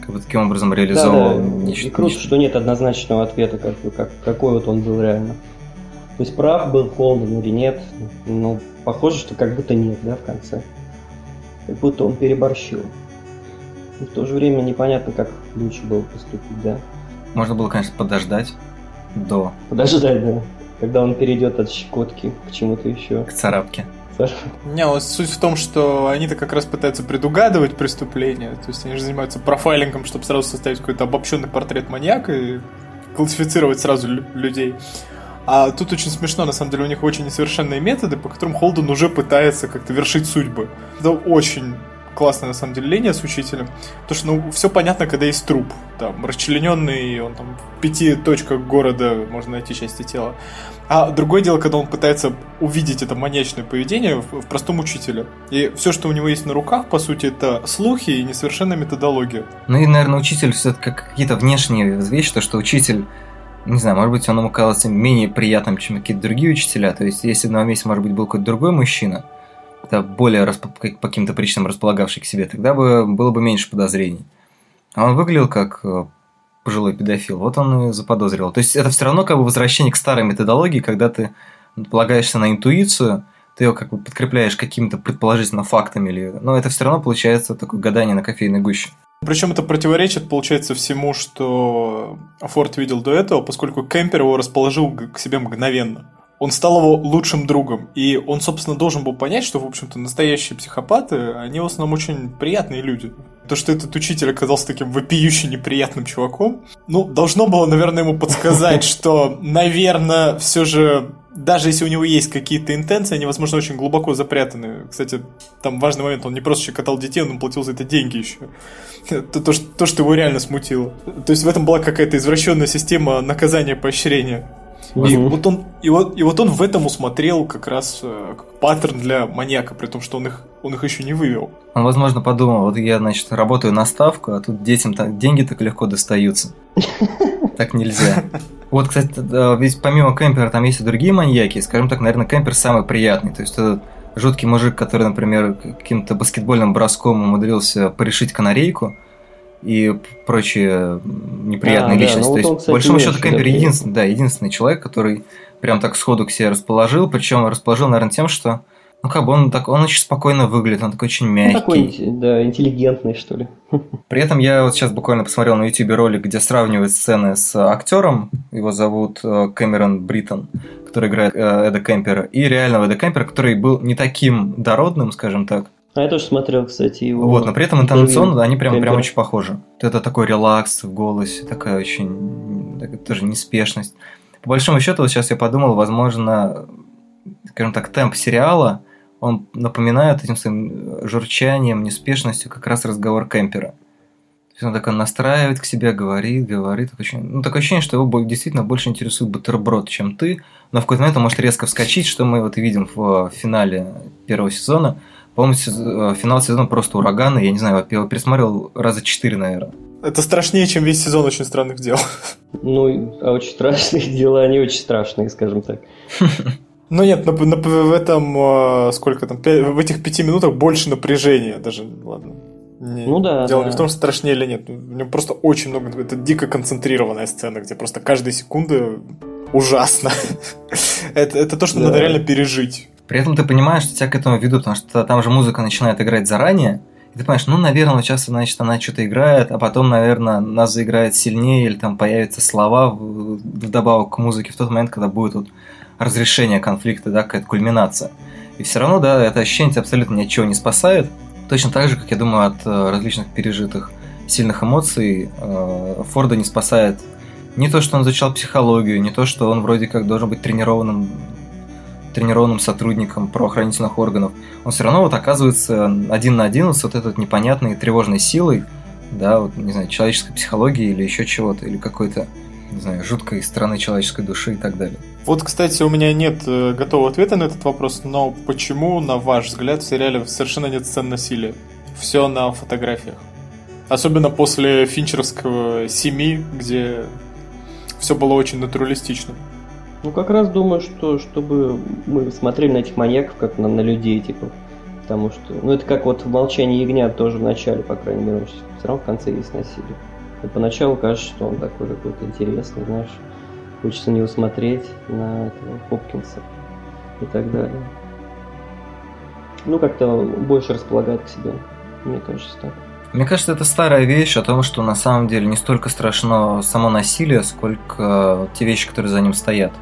как бы таким образом реализовал да, да. нечто. И круто, нечто. что нет однозначного ответа, как, бы, как, какой вот он был реально. То есть прав был Холден или нет, ну, похоже, что как будто нет, да, в конце. Как будто он переборщил. И в то же время непонятно, как лучше было поступить, да. Можно было, конечно, подождать до... Подождать, да. Когда он перейдет от щекотки к чему-то еще. К царапке. Не, вот суть в том, что они-то как раз пытаются предугадывать преступления. То есть они же занимаются профайлингом, чтобы сразу составить какой-то обобщенный портрет маньяка и классифицировать сразу людей. А тут очень смешно, на самом деле, у них очень несовершенные методы, по которым Холден уже пытается как-то вершить судьбы. Это очень классная, на самом деле, линия с учителем. Потому что, ну, все понятно, когда есть труп. Там, расчлененный, он там в пяти точках города можно найти части тела. А другое дело, когда он пытается увидеть это маньячное поведение в, в простом учителе. И все, что у него есть на руках, по сути, это слухи и несовершенная методология. Ну и, наверное, учитель все-таки как какие-то внешние вещи, то, что учитель не знаю, может быть, он ему казался менее приятным, чем какие-то другие учителя. То есть, если на месте, может быть, был какой-то другой мужчина, это более расп... по каким-то причинам располагавший к себе, тогда бы было бы меньше подозрений. А он выглядел как э, пожилой педофил, вот он и заподозрил. То есть это все равно как бы возвращение к старой методологии, когда ты полагаешься на интуицию, ты ее как бы подкрепляешь какими-то предположительно фактами, или... но это все равно получается такое гадание на кофейной гуще. Причем это противоречит, получается, всему, что Форд видел до этого, поскольку Кемпер его расположил к себе мгновенно он стал его лучшим другом. И он, собственно, должен был понять, что, в общем-то, настоящие психопаты, они в основном очень приятные люди. То, что этот учитель оказался таким вопиюще неприятным чуваком, ну, должно было, наверное, ему подсказать, что, наверное, все же даже если у него есть какие-то интенции, они, возможно, очень глубоко запрятаны. Кстати, там важный момент, он не просто щекотал детей, он платил за это деньги еще. То, то, что, то, что его реально смутило. То есть в этом была какая-то извращенная система наказания поощрения. И, вот он, и, вот, и вот он в этом усмотрел как раз э, паттерн для маньяка, при том, что он их, он их еще не вывел. Он, возможно, подумал, вот я, значит, работаю на ставку, а тут детям так, деньги так легко достаются. Так нельзя. Вот, кстати, ведь помимо Кемпера там есть и другие маньяки. Скажем так, наверное, Кемпер самый приятный. То есть этот жуткий мужик, который, например, каким-то баскетбольным броском умудрился порешить канарейку – и прочие неприятные а, личности. Да, ну, То есть, по большому счету, Кемпер единственный, да, единственный человек, который прям так сходу к себе расположил, причем расположил, наверное, тем, что ну, как бы он так, он очень спокойно выглядит, он такой очень мягкий. Такой, да, интеллигентный, что ли. При этом я вот сейчас буквально посмотрел на YouTube ролик, где сравнивают сцены с актером, его зовут э, Кэмерон Бриттон, который играет э, Эда Кемпера, и реального Эда Кемпера, который был не таким дородным, скажем так, а я тоже смотрел, кстати, его. Вот, но при этом интонационно они прям, прям очень похожи. Это такой релакс в голосе, такая очень такая, тоже неспешность. По большому счету, вот сейчас я подумал, возможно, скажем так, темп сериала, он напоминает этим своим журчанием, неспешностью как раз разговор Кемпера. То есть он так он настраивает к себе, говорит, говорит. Такое ощущение, ну, такое ощущение, что его действительно больше интересует бутерброд, чем ты. Но в какой-то момент он может резко вскочить, что мы вот видим в финале первого сезона – по-моему, э, финал сезона просто ураганный. Я не знаю, я пересмотрел раза четыре, наверное. Это страшнее, чем весь сезон очень странных дел. Ну, а очень страшные дела, они очень страшные, скажем так. Ну нет, на, на, в этом, э, сколько там, в этих пяти минутах больше напряжения даже, ладно. Не, ну да. Дело да. не в том, что страшнее или нет. У него просто очень много. Это дико концентрированная сцена, где просто каждая секунда ужасно. это, это то, что да. надо реально пережить. При этом ты понимаешь, что тебя к этому ведут, потому что там же музыка начинает играть заранее, и ты понимаешь, ну, наверное, сейчас, значит, она что-то играет, а потом, наверное, нас заиграет сильнее, или там появятся слова вдобавок к музыке в тот момент, когда будет вот разрешение конфликта, да, какая-то кульминация. И все равно, да, это ощущение тебя абсолютно ничего не спасает. Точно так же, как я думаю, от э, различных пережитых сильных эмоций э, Форда не спасает не то, что он изучал психологию, не то, что он вроде как должен быть тренированным тренированным сотрудником правоохранительных органов, он все равно вот оказывается один на один с вот этой вот непонятной тревожной силой, да, вот, не знаю, человеческой психологии или еще чего-то, или какой-то, не знаю, жуткой стороны человеческой души и так далее. Вот, кстати, у меня нет э, готового ответа на этот вопрос, но почему, на ваш взгляд, в сериале совершенно нет сцен насилия? Все на фотографиях. Особенно после финчеровского «Семи», где все было очень натуралистично. Ну, как раз думаю, что чтобы мы смотрели на этих маньяков, как на, на людей, типа. Потому что, ну, это как вот в «Молчании ягнят» тоже в начале, по крайней мере, все равно в конце есть насилие. И поначалу кажется, что он такой какой-то интересный, знаешь. Хочется на него смотреть, на этого Хопкинса и так далее. Ну, как-то больше располагает к себе, мне кажется так. Мне кажется, это старая вещь о том, что на самом деле не столько страшно само насилие, сколько те вещи, которые за ним стоят.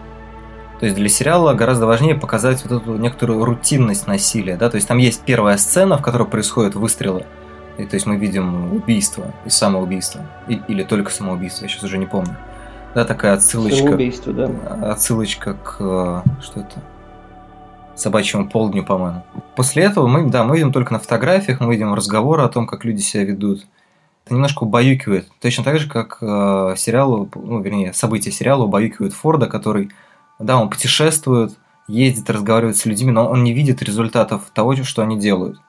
То есть для сериала гораздо важнее показать вот эту некоторую рутинность насилия, да, то есть там есть первая сцена, в которой происходят выстрелы, и, то есть мы видим убийство и самоубийство, и, или только самоубийство, я сейчас уже не помню. Да, такая отсылочка. Самоубийство, да. Отсылочка к что это? Собачьему полдню, по-моему. После этого мы, да, мы видим только на фотографиях, мы видим разговоры о том, как люди себя ведут. Это немножко убаюкивает. Точно так же, как э, сериал, ну, вернее, события сериала убаюкивают Форда, который да, он путешествует, ездит, разговаривает с людьми, но он не видит результатов того, что они делают.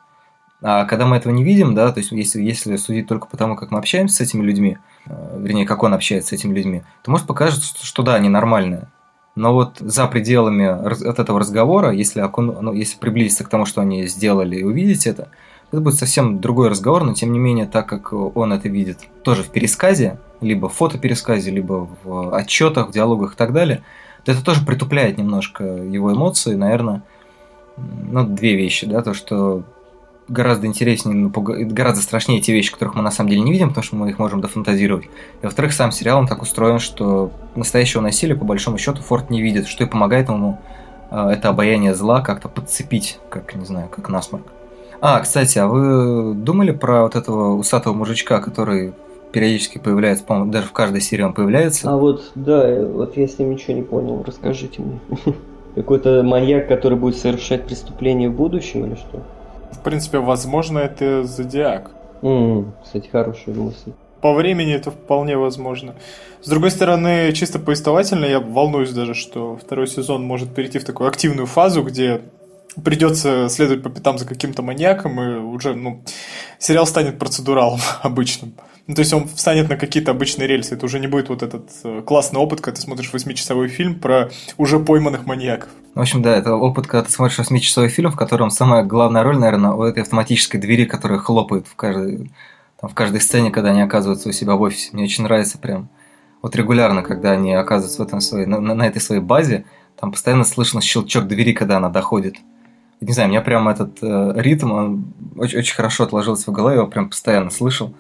А когда мы этого не видим, да, то есть если, если судить только по тому, как мы общаемся с этими людьми, э, вернее, как он общается с этими людьми, то может покажется, что, что да, они нормальные. Но вот за пределами от этого разговора, если, ну, если приблизиться к тому, что они сделали, и увидеть это, это будет совсем другой разговор, но тем не менее, так как он это видит тоже в пересказе, либо в фотопересказе, либо в отчетах, в диалогах и так далее – это тоже притупляет немножко его эмоции, наверное. Ну, две вещи, да, то, что гораздо интереснее, гораздо страшнее те вещи, которых мы на самом деле не видим, потому что мы их можем дофантазировать. И во-вторых, сам сериал он так устроен, что настоящего насилия, по большому счету, Форд не видит, что и помогает ему э, это обаяние зла как-то подцепить, как, не знаю, как насморк. А, кстати, а вы думали про вот этого усатого мужичка, который периодически появляется, по-моему, даже в каждой серии он появляется. А вот, да, вот я с ним ничего не понял, расскажите мне. Какой-то маньяк, который будет совершать преступление в будущем или что? В принципе, возможно, это Зодиак. Mm, кстати, хорошая мысль. По времени это вполне возможно. С другой стороны, чисто повествовательно, я волнуюсь даже, что второй сезон может перейти в такую активную фазу, где придется следовать по пятам за каким-то маньяком, и уже, ну, сериал станет процедуралом обычным. Ну, то есть он встанет на какие-то обычные рельсы. Это уже не будет вот этот э, классный опыт, когда ты смотришь восьмичасовой фильм про уже пойманных маньяков. В общем, да, это опыт, когда ты смотришь восьмичасовой фильм, в котором самая главная роль, наверное, у этой автоматической двери, которая хлопает в каждой, там, в каждой сцене, когда они оказываются у себя в офисе. Мне очень нравится прям вот регулярно, когда они оказываются в этом своей, на, на этой своей базе, там постоянно слышно щелчок двери, когда она доходит. Не знаю, у меня прям этот э, ритм, он очень, очень хорошо отложился в голове, я его прям постоянно слышал.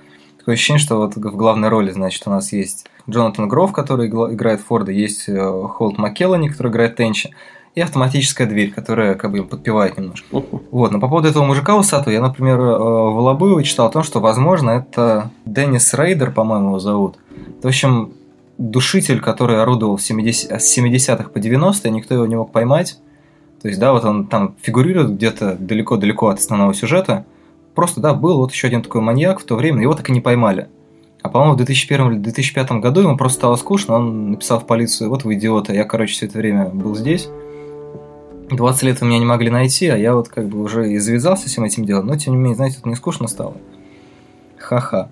Такое ощущение, что вот в главной роли, значит, у нас есть Джонатан Гров, который играет Форда, есть э, Холт Маккеллани, который играет Тенча, и автоматическая дверь, которая как бы им подпевает немножко. Вот, но по поводу этого мужика усатого, я, например, э, в Лобуево читал о том, что, возможно, это Деннис Рейдер, по-моему, его зовут. В общем, душитель, который орудовал с 70-х по 90-е, никто его не мог поймать. То есть, да, вот он там фигурирует где-то далеко-далеко от основного сюжета, Просто, да, был вот еще один такой маньяк в то время, его так и не поймали. А по-моему, в 2001 или 2005 году ему просто стало скучно, он написал в полицию, вот вы идиоты, я, короче, все это время был здесь. 20 лет вы меня не могли найти, а я вот как бы уже и завязался всем этим делом, но тем не менее, знаете, это не скучно стало. Ха-ха.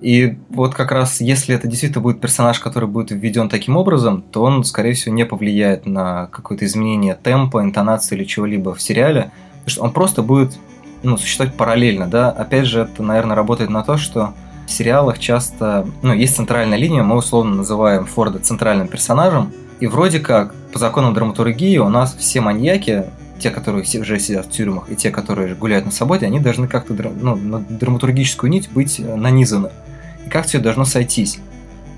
И вот как раз, если это действительно будет персонаж, который будет введен таким образом, то он, скорее всего, не повлияет на какое-то изменение темпа, интонации или чего-либо в сериале, потому что он просто будет ну, существовать параллельно, да. Опять же, это, наверное, работает на то, что в сериалах часто, ну, есть центральная линия, мы условно называем Форда центральным персонажем, и вроде как по законам драматургии у нас все маньяки, те, которые уже сидят в тюрьмах, и те, которые гуляют на свободе, они должны как-то ну, на драматургическую нить быть э, нанизаны. И как все должно сойтись.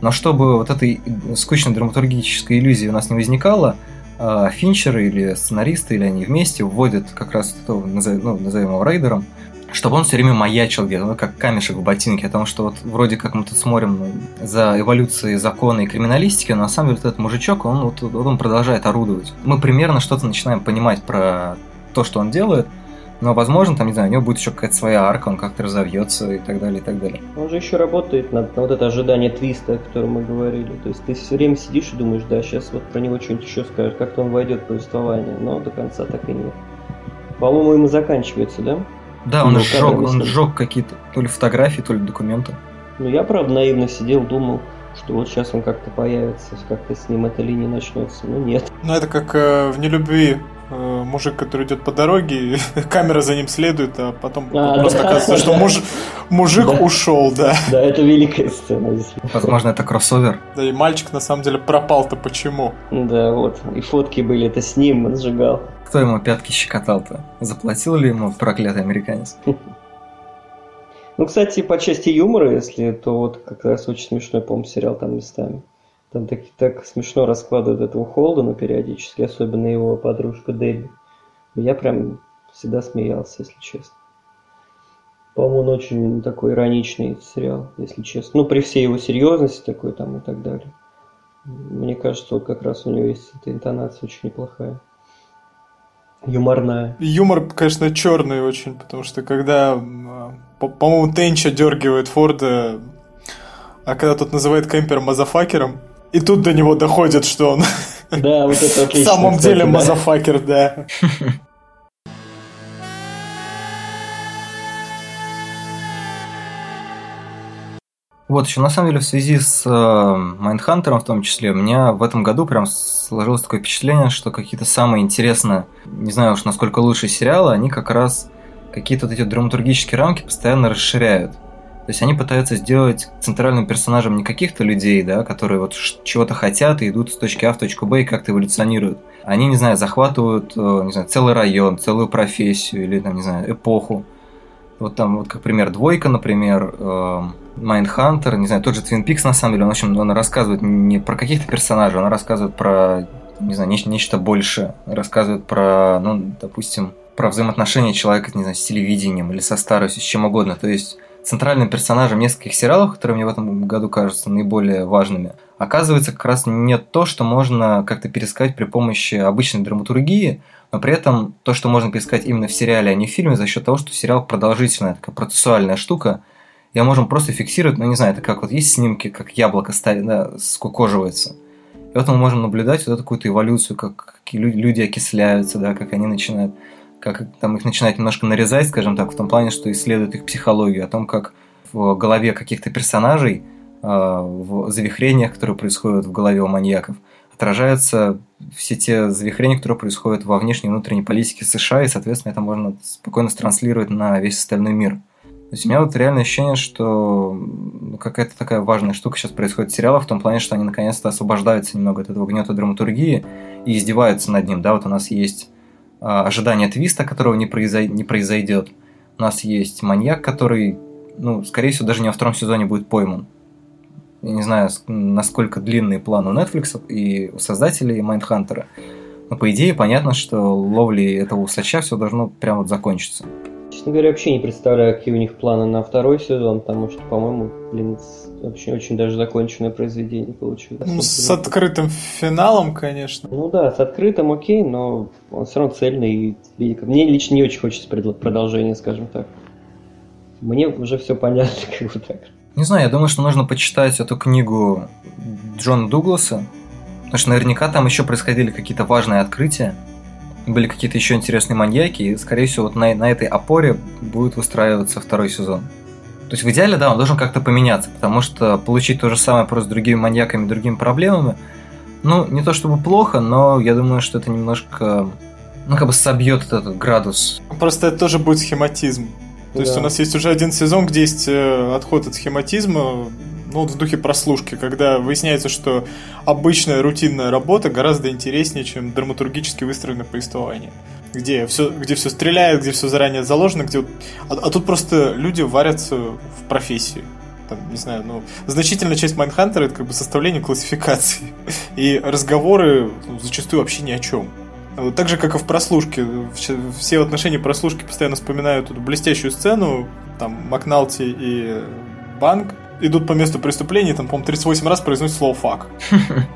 Но чтобы вот этой скучной драматургической иллюзии у нас не возникало, а, Финчеры или сценаристы, или они вместе вводят как раз этого, ну, назовем его рейдером, чтобы он все время маячил где-то, ну, как камешек в ботинке, потому что вот вроде как мы тут смотрим за эволюцией закона и криминалистики, но на самом деле вот этот мужичок, он, вот, вот он продолжает орудовать. Мы примерно что-то начинаем понимать про то, что он делает, но, возможно, там, не знаю, у него будет еще какая-то своя арка, он как-то разовьется и так далее, и так далее. Он же еще работает на, на вот это ожидание твиста, о котором мы говорили. То есть ты все время сидишь и думаешь, да, сейчас вот про него что-нибудь еще скажут, как-то он войдет в повествование, но до конца так и нет. По-моему, ему заканчивается, да? Да, он ну, сжег, он сжег какие-то то ли фотографии, то ли документы. Ну, я, правда, наивно сидел, думал, что вот сейчас он как-то появится, как-то с ним эта линия начнется. Ну, нет. Ну, это как э, в «Нелюбви» мужик, который идет по дороге, камера за ним следует, а потом а, просто да, оказывается, да. что муж, мужик да. ушел, да. Да, это великая сцена. Возможно, это кроссовер. Да, и мальчик на самом деле пропал-то почему? Да, вот. И фотки были, это с ним, он сжигал. Кто ему пятки щекотал-то? Заплатил ли ему проклятый американец? Ну, кстати, по части юмора, если, то вот как раз очень смешной, по-моему, сериал там местами. Там так, так смешно раскладывают этого Холдена периодически, особенно его подружка Дебби. Я прям всегда смеялся, если честно. По-моему, он очень такой ироничный сериал, если честно. Ну, при всей его серьезности такой там и так далее. Мне кажется, вот как раз у него есть эта интонация очень неплохая. Юморная. Юмор, конечно, черный очень, потому что когда, а, по-моему, Тенча дергивает Форда, а когда тот называет Кемпер мазафакером, и тут до него доходит, что он да, вот это отлично, в самом кстати, деле да. мазафакер, да. Вот еще на самом деле в связи с Майндхантером в том числе, у меня в этом году прям сложилось такое впечатление, что какие-то самые интересные, не знаю уж насколько лучшие сериалы, они как раз какие-то вот эти драматургические рамки постоянно расширяют. То есть они пытаются сделать центральным персонажем не каких-то людей, да, которые вот чего-то хотят и идут с точки А в точку Б и как-то эволюционируют. Они, не знаю, захватывают, э, не знаю, целый район, целую профессию или, там, не знаю, эпоху. Вот там, вот как пример, Двойка, например, Майндхантер, не знаю, тот же Twin Peaks, на самом деле, он, в общем, он рассказывает не про каких-то персонажей, он рассказывает про, не знаю, нечто, нечто большее. Рассказывает про, ну, допустим, про взаимоотношения человека, не знаю, с телевидением или со старостью, с чем угодно. То есть центральным персонажем нескольких сериалов, которые мне в этом году кажутся наиболее важными, оказывается как раз не то, что можно как-то пересказать при помощи обычной драматургии, но при этом то, что можно пересказать именно в сериале, а не в фильме, за счет того, что сериал продолжительная, такая процессуальная штука, я можем просто фиксировать, ну не знаю, это как вот есть снимки, как яблоко ставит, да, скукоживается. И вот мы можем наблюдать вот эту какую-то эволюцию, как люди окисляются, да, как они начинают как там их начинает немножко нарезать, скажем так, в том плане, что исследуют их психологию, о том, как в голове каких-то персонажей, а, в завихрениях, которые происходят в голове у маньяков, отражаются все те завихрения, которые происходят во внешней и внутренней политике США, и, соответственно, это можно спокойно транслировать на весь остальной мир. То есть у меня вот реальное ощущение, что какая-то такая важная штука сейчас происходит в сериалах, в том плане, что они наконец-то освобождаются немного от этого гнета драматургии и издеваются над ним. Да, вот у нас есть ожидание твиста, которого не, произой... не произойдет. У нас есть маньяк, который, ну, скорее всего, даже не во втором сезоне будет пойман. Я не знаю, насколько длинные планы у Netflix и у создателей Майндхантера. Но по идее понятно, что ловли этого усача все должно прямо вот закончиться. Честно говоря, вообще не представляю, какие у них планы на второй сезон, потому что, по-моему, блин, очень, очень даже законченное произведение получилось. Ну, с открытым финалом, конечно. Ну да, с открытым окей, но он все равно цельный и. Мне лично не очень хочется продолжения, скажем так. Мне уже все понятно, как бы так. Не знаю, я думаю, что нужно почитать эту книгу Джона Дугласа, потому что наверняка там еще происходили какие-то важные открытия были какие-то еще интересные маньяки, и, скорее всего, вот на, на этой опоре будет выстраиваться второй сезон. То есть в идеале, да, он должен как-то поменяться, потому что получить то же самое просто с другими маньяками, другими проблемами, ну, не то чтобы плохо, но я думаю, что это немножко ну, как бы собьет этот градус. просто это тоже будет схематизм. То да. есть у нас есть уже один сезон, где есть э, отход от схематизма, ну, вот в духе прослушки, когда выясняется, что обычная рутинная работа гораздо интереснее, чем драматургически выстроенное повествование. Где все, где все стреляет, где все заранее заложено, где... А, а тут просто люди варятся в профессии. Там, не знаю, ну, значительная часть Майнхантера это как бы составление классификации. И разговоры ну, зачастую вообще ни о чем. Так же, как и в прослушке. Все в отношении прослушки постоянно вспоминают эту блестящую сцену. Там Макналти и Банк идут по месту преступления, там, по-моему, 38 раз произносят слово «fuck».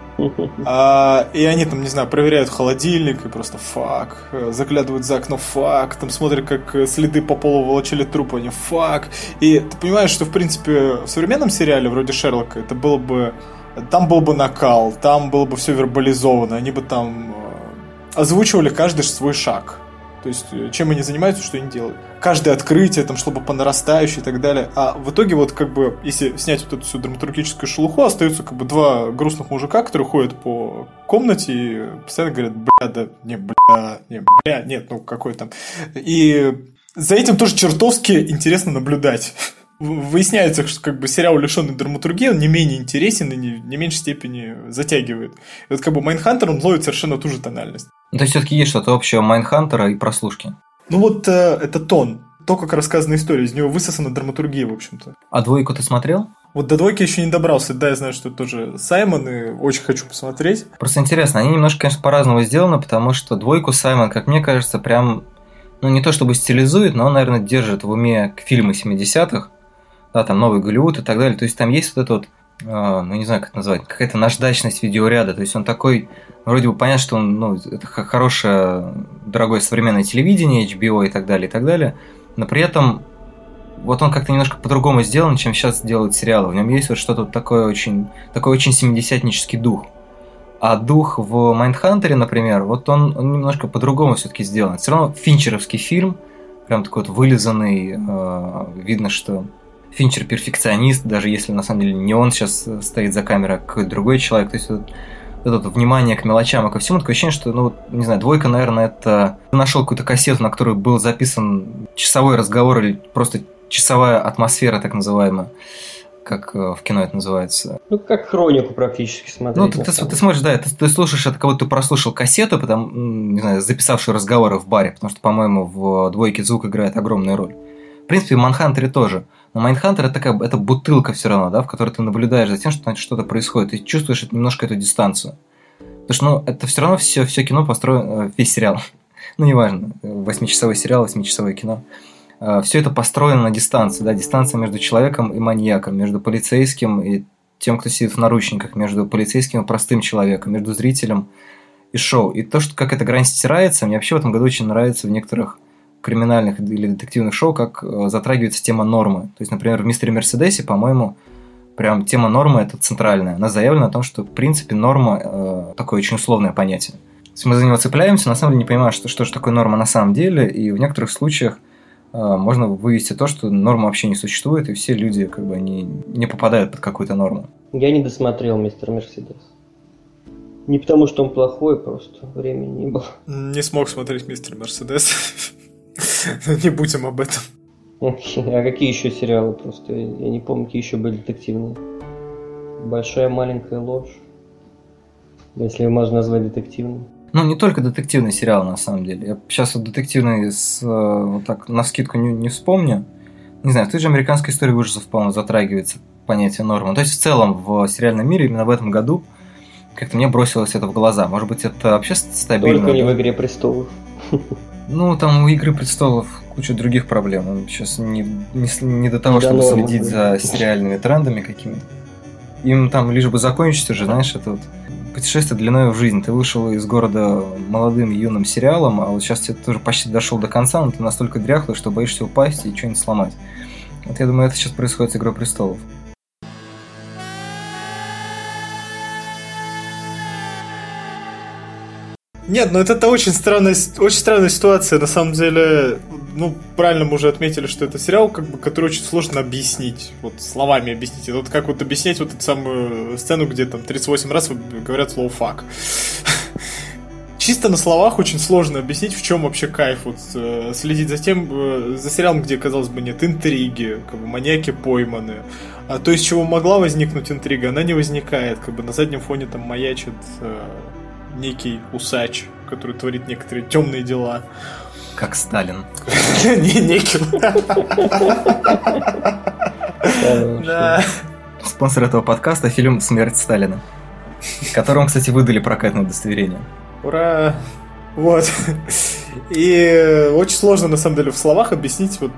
А, и они там, не знаю, проверяют холодильник и просто fuck, заглядывают за окно fuck, там смотрят, как следы по полу волочили труп, они fuck. И ты понимаешь, что, в принципе, в современном сериале вроде Шерлока это было бы... Там был бы накал, там было бы все вербализовано, они бы там э, озвучивали каждый свой шаг. То есть, э, чем они занимаются, что они делают. Каждое открытие там шло бы по нарастающей и так далее. А в итоге, вот как бы, если снять вот эту всю драматургическую шелуху, остаются как бы два грустных мужика, которые ходят по комнате и постоянно говорят, бля, да, не, бля, не, бля, нет, ну какой там. И за этим тоже чертовски интересно наблюдать выясняется, что как бы сериал лишенный драматургии, он не менее интересен и не, не меньшей степени затягивает. И вот как бы Майнхантер, он ловит совершенно ту же тональность. То есть все-таки есть что-то общее Майнхантера и прослушки. Ну вот э, это тон. То, как рассказана история, из него высосана драматургия, в общем-то. А двойку ты смотрел? Вот до двойки еще не добрался. Да, я знаю, что это тоже Саймон, и очень хочу посмотреть. Просто интересно, они немножко, конечно, по-разному сделаны, потому что двойку Саймон, как мне кажется, прям, ну не то чтобы стилизует, но он, наверное, держит в уме фильмы 70-х, да, там новый Голливуд и так далее. То есть там есть вот это вот, э, ну не знаю, как это назвать, какая-то наждачность видеоряда. То есть он такой, вроде бы понятно, что он, ну, это хорошее, дорогое современное телевидение, HBO и так далее, и так далее. Но при этом вот он как-то немножко по-другому сделан, чем сейчас делают сериалы. В нем есть вот что-то такое очень, такой очень семидесятнический дух. А дух в Майндхантере, например, вот он, он немножко по-другому все-таки сделан. Все равно финчеровский фильм, прям такой вот вылизанный, э, видно, что Финчер перфекционист, даже если на самом деле не он сейчас стоит за камерой, а какой-то другой человек. То есть вот это вот внимание к мелочам и ко всему, такое ощущение, что, ну, вот, не знаю, двойка, наверное, это... Нашел какую-то кассету, на которой был записан часовой разговор или просто часовая атмосфера, так называемая как э, в кино это называется. Ну, как хронику практически смотреть. Ну, ты, ты, ты смотришь, да, ты, ты слушаешь это, кого ты прослушал кассету, потом, не знаю, записавший разговоры в баре, потому что, по-моему, в двойке звук играет огромную роль. В принципе, в Майнхантере тоже. Но Майнхантер это такая это бутылка все равно, да, в которой ты наблюдаешь за тем, что что-то происходит, и чувствуешь немножко эту дистанцию. Потому что ну, это все равно все, все кино построено, э, весь сериал, ну неважно, восьмичасовой сериал, восьмичасовое кино, э, все это построено на дистанции, да, дистанция между человеком и маньяком, между полицейским и тем, кто сидит в наручниках, между полицейским и простым человеком, между зрителем и шоу. И то, что как эта грань стирается, мне вообще в этом году очень нравится в некоторых криминальных или детективных шоу, как э, затрагивается тема нормы. То есть, например, в «Мистере Мерседесе», по-моему, прям тема нормы это центральная. Она заявлена о том, что в принципе норма э, такое очень условное понятие. Есть мы за него цепляемся, на самом деле не понимаем, что, что же такое норма на самом деле, и в некоторых случаях э, можно вывести то, что норма вообще не существует, и все люди как бы не, не попадают под какую-то норму. Я не досмотрел «Мистер Мерседес». Не потому, что он плохой, просто времени не было. Не смог смотреть «Мистер Мерседес». Не будем об этом. А какие еще сериалы просто? Я не помню, какие еще были детективные. Большая маленькая ложь. Если можно назвать детективным. Ну, не только детективный сериал, на самом деле. Я сейчас вот детективный с, э, вот так на скидку не, не вспомню. Не знаю, в той же американской истории ужасов, по-моему, затрагивается понятие нормы. То есть, в целом, в сериальном мире именно в этом году как-то мне бросилось это в глаза. Может быть, это вообще стабильно? Только не в «Игре престолов». Ну, там у Игры престолов куча других проблем. Сейчас не, не, не до того, чтобы следить за сериальными трендами какими-то. Им там лишь бы закончить уже, знаешь, это вот путешествие длиной в жизнь. Ты вышел из города молодым юным сериалом, а вот сейчас ты тоже почти дошел до конца, но ты настолько дряхлый, что боишься упасть и что-нибудь сломать. Вот я думаю, это сейчас происходит с Игрой престолов. Нет, ну это очень странная, очень странная ситуация. На самом деле, ну, правильно мы уже отметили, что это сериал, как бы, который очень сложно объяснить. Вот словами объяснить. Вот как вот объяснять вот эту самую сцену, где там 38 раз говорят слово фак. чисто на словах очень сложно объяснить, в чем вообще кайф. Вот, э, следить за тем, э, за сериалом, где, казалось бы, нет интриги, как бы маньяки пойманы. А то, из чего могла возникнуть интрига, она не возникает. Как бы на заднем фоне там маячит э, некий усач, который творит некоторые темные дела. Как Сталин. Не, некий. Да. Спонсор этого подкаста – фильм «Смерть Сталина», которому, кстати, выдали прокатное удостоверение. Ура! Вот. И очень сложно, на самом деле, в словах объяснить, вот,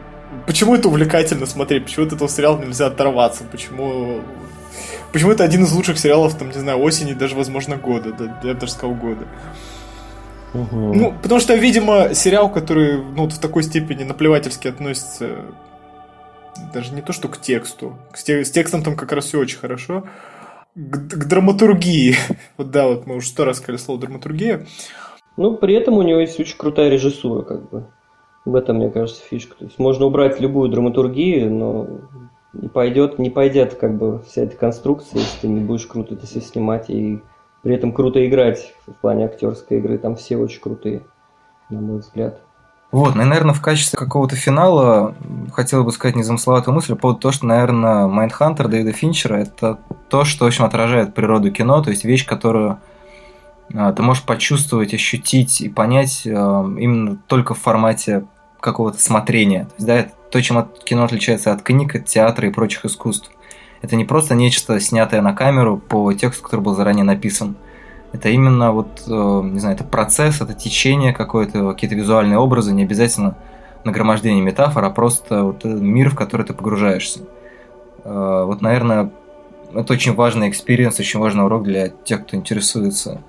почему это увлекательно смотреть, почему от этого сериала нельзя оторваться, почему... Почему это один из лучших сериалов, там, не знаю, осени, даже, возможно, года, да, я бы даже сказал, года. Угу. Ну, потому что, видимо, сериал, который ну, вот в такой степени наплевательски относится даже не то, что к тексту. С, те- с текстом там как раз все очень хорошо. К, к драматургии. Вот да, вот мы уже сто раз сказали слово драматургия. Ну, при этом у него есть очень крутая режиссура, как бы. В этом, мне кажется, фишка. То есть можно убрать любую драматургию, но не пойдет, не пойдет как бы вся эта конструкция, если ты не будешь круто это все снимать и при этом круто играть в плане актерской игры. Там все очень крутые, на мой взгляд. Вот, ну наверное, в качестве какого-то финала хотел бы сказать незамысловатую мысль по поводу того, что, наверное, Майндхантер Дэвида Финчера – это то, что очень отражает природу кино, то есть вещь, которую а, ты можешь почувствовать, ощутить и понять а, именно только в формате какого-то смотрения. То есть, да, это то, чем от- кино отличается от книг, от театра и прочих искусств. Это не просто нечто, снятое на камеру по тексту, который был заранее написан. Это именно вот, э, не знаю, это процесс, это течение какое-то, какие-то визуальные образы, не обязательно нагромождение метафор, а просто вот э, мир, в который ты погружаешься. Э, Вот, наверное, это очень важный experience, очень важный урок для тех, кто интересуется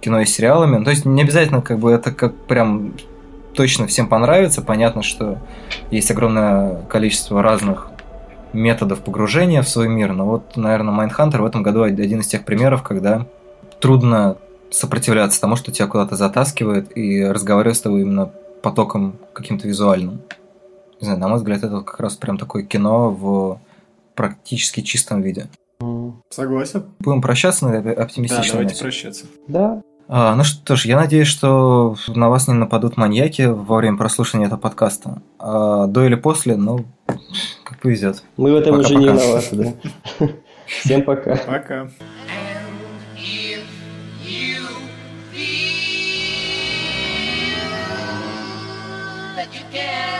кино и сериалами. Ну, То есть не обязательно как бы это как прям точно всем понравится. Понятно, что есть огромное количество разных методов погружения в свой мир, но вот, наверное, Майндхантер в этом году один из тех примеров, когда трудно сопротивляться тому, что тебя куда-то затаскивает и разговаривать с тобой именно потоком каким-то визуальным. Не знаю, на мой взгляд, это как раз прям такое кино в практически чистом виде. Согласен? Будем прощаться на этой Да, оптимистичной давайте ноте? прощаться. Да, ну что ж, я надеюсь, что на вас не нападут маньяки во время прослушивания этого подкаста. А до или после, ну, как повезет. мы в этом уже не Пока-пока. виноваты, да. Всем пока. Пока. That you